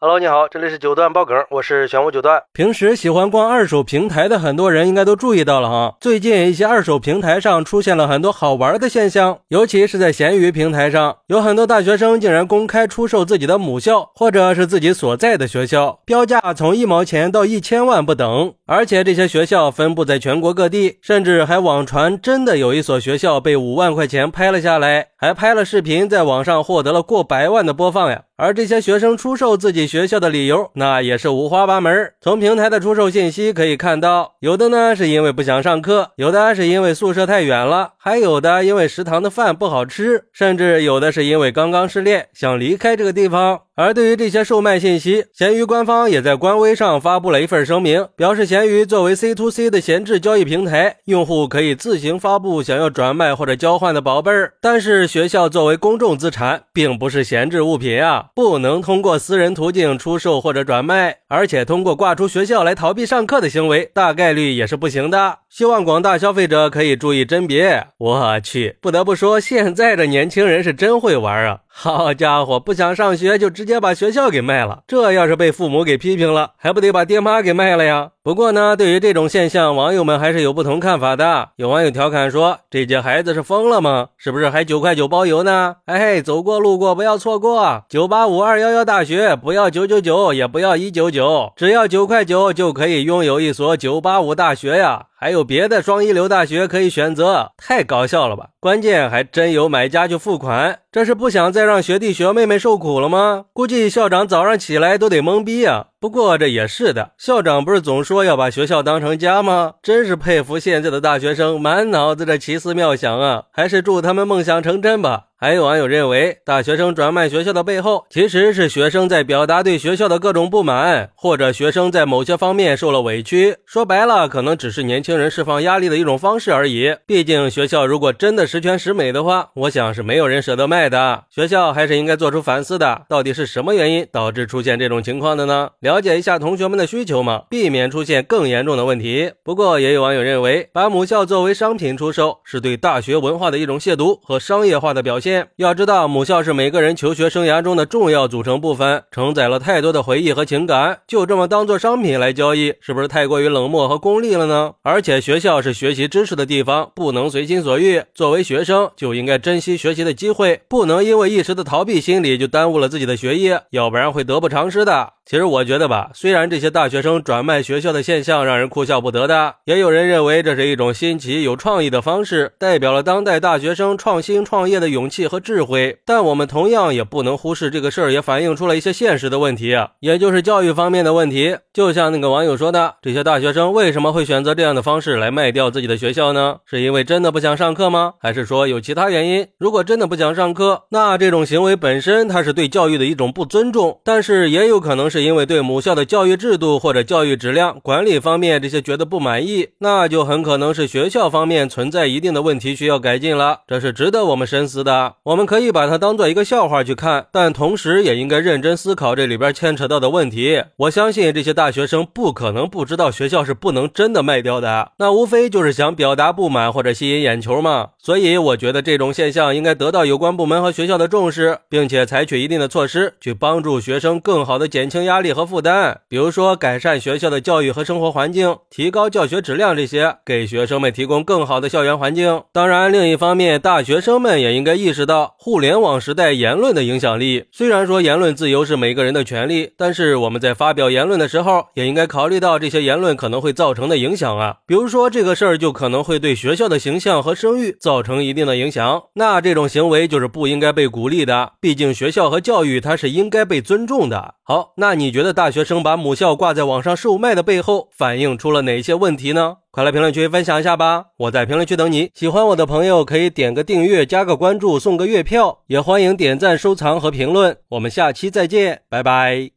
Hello，你好，这里是九段爆梗，我是玄武九段。平时喜欢逛二手平台的很多人应该都注意到了哈，最近一些二手平台上出现了很多好玩的现象，尤其是在闲鱼平台上，有很多大学生竟然公开出售自己的母校或者是自己所在的学校，标价从一毛钱到一千万不等，而且这些学校分布在全国各地，甚至还网传真的有一所学校被五万块钱拍了下来，还拍了视频，在网上获得了过百万的播放呀。而这些学生出售自己学校的理由，那也是五花八门。从平台的出售信息可以看到，有的呢是因为不想上课，有的是因为宿舍太远了，还有的因为食堂的饭不好吃，甚至有的是因为刚刚失恋想离开这个地方。而对于这些售卖信息，闲鱼官方也在官微上发布了一份声明，表示闲鱼作为 C to C 的闲置交易平台，用户可以自行发布想要转卖或者交换的宝贝儿。但是学校作为公众资产，并不是闲置物品啊，不能通过私人途径出售或者转卖，而且通过挂出学校来逃避上课的行为，大概率也是不行的。希望广大消费者可以注意甄别。我去，不得不说，现在的年轻人是真会玩啊！好家伙，不想上学就直接把学校给卖了，这要是被父母给批评了，还不得把爹妈给卖了呀？不过呢，对于这种现象，网友们还是有不同看法的。有网友调侃说：“这届孩子是疯了吗？是不是还九块九包邮呢？”哎，走过路过不要错过，九八五二幺幺大学不要九九九，也不要一九九，只要九块九就可以拥有一所九八五大学呀！还有别的双一流大学可以选择，太搞笑了吧？关键还真有买家去付款，这是不想再让学弟学妹妹受苦了吗？估计校长早上起来都得懵逼呀。不过这也是的，校长不是总说说要把学校当成家吗？真是佩服现在的大学生，满脑子的奇思妙想啊！还是祝他们梦想成真吧。还有网友认为，大学生转卖学校的背后，其实是学生在表达对学校的各种不满，或者学生在某些方面受了委屈。说白了，可能只是年轻人释放压力的一种方式而已。毕竟学校如果真的十全十美的话，我想是没有人舍得卖的。学校还是应该做出反思的，到底是什么原因导致出现这种情况的呢？了解一下同学们的需求嘛，避免出现更严重的问题。不过也有网友认为，把母校作为商品出售，是对大学文化的一种亵渎和商业化的表现。要知道，母校是每个人求学生涯中的重要组成部分，承载了太多的回忆和情感。就这么当做商品来交易，是不是太过于冷漠和功利了呢？而且学校是学习知识的地方，不能随心所欲。作为学生，就应该珍惜学习的机会，不能因为一时的逃避心理就耽误了自己的学业，要不然会得不偿失的。其实我觉得吧，虽然这些大学生转卖学校的现象让人哭笑不得的，也有人认为这是一种新奇有创意的方式，代表了当代大学生创新创业的勇气和智慧。但我们同样也不能忽视这个事儿，也反映出了一些现实的问题，也就是教育方面的问题。就像那个网友说的，这些大学生为什么会选择这样的方式来卖掉自己的学校呢？是因为真的不想上课吗？还是说有其他原因？如果真的不想上课，那这种行为本身它是对教育的一种不尊重，但是也有可能是。是因为对母校的教育制度或者教育质量管理方面这些觉得不满意，那就很可能是学校方面存在一定的问题需要改进了，这是值得我们深思的。我们可以把它当做一个笑话去看，但同时也应该认真思考这里边牵扯到的问题。我相信这些大学生不可能不知道学校是不能真的卖掉的，那无非就是想表达不满或者吸引眼球嘛。所以我觉得这种现象应该得到有关部门和学校的重视，并且采取一定的措施去帮助学生更好的减轻。压力和负担，比如说改善学校的教育和生活环境，提高教学质量，这些给学生们提供更好的校园环境。当然，另一方面，大学生们也应该意识到互联网时代言论的影响力。虽然说言论自由是每个人的权利，但是我们在发表言论的时候，也应该考虑到这些言论可能会造成的影响啊。比如说这个事儿就可能会对学校的形象和声誉造成一定的影响，那这种行为就是不应该被鼓励的。毕竟学校和教育它是应该被尊重的。好，那你觉得大学生把母校挂在网上售卖的背后，反映出了哪些问题呢？快来评论区分享一下吧！我在评论区等你。喜欢我的朋友可以点个订阅、加个关注、送个月票，也欢迎点赞、收藏和评论。我们下期再见，拜拜。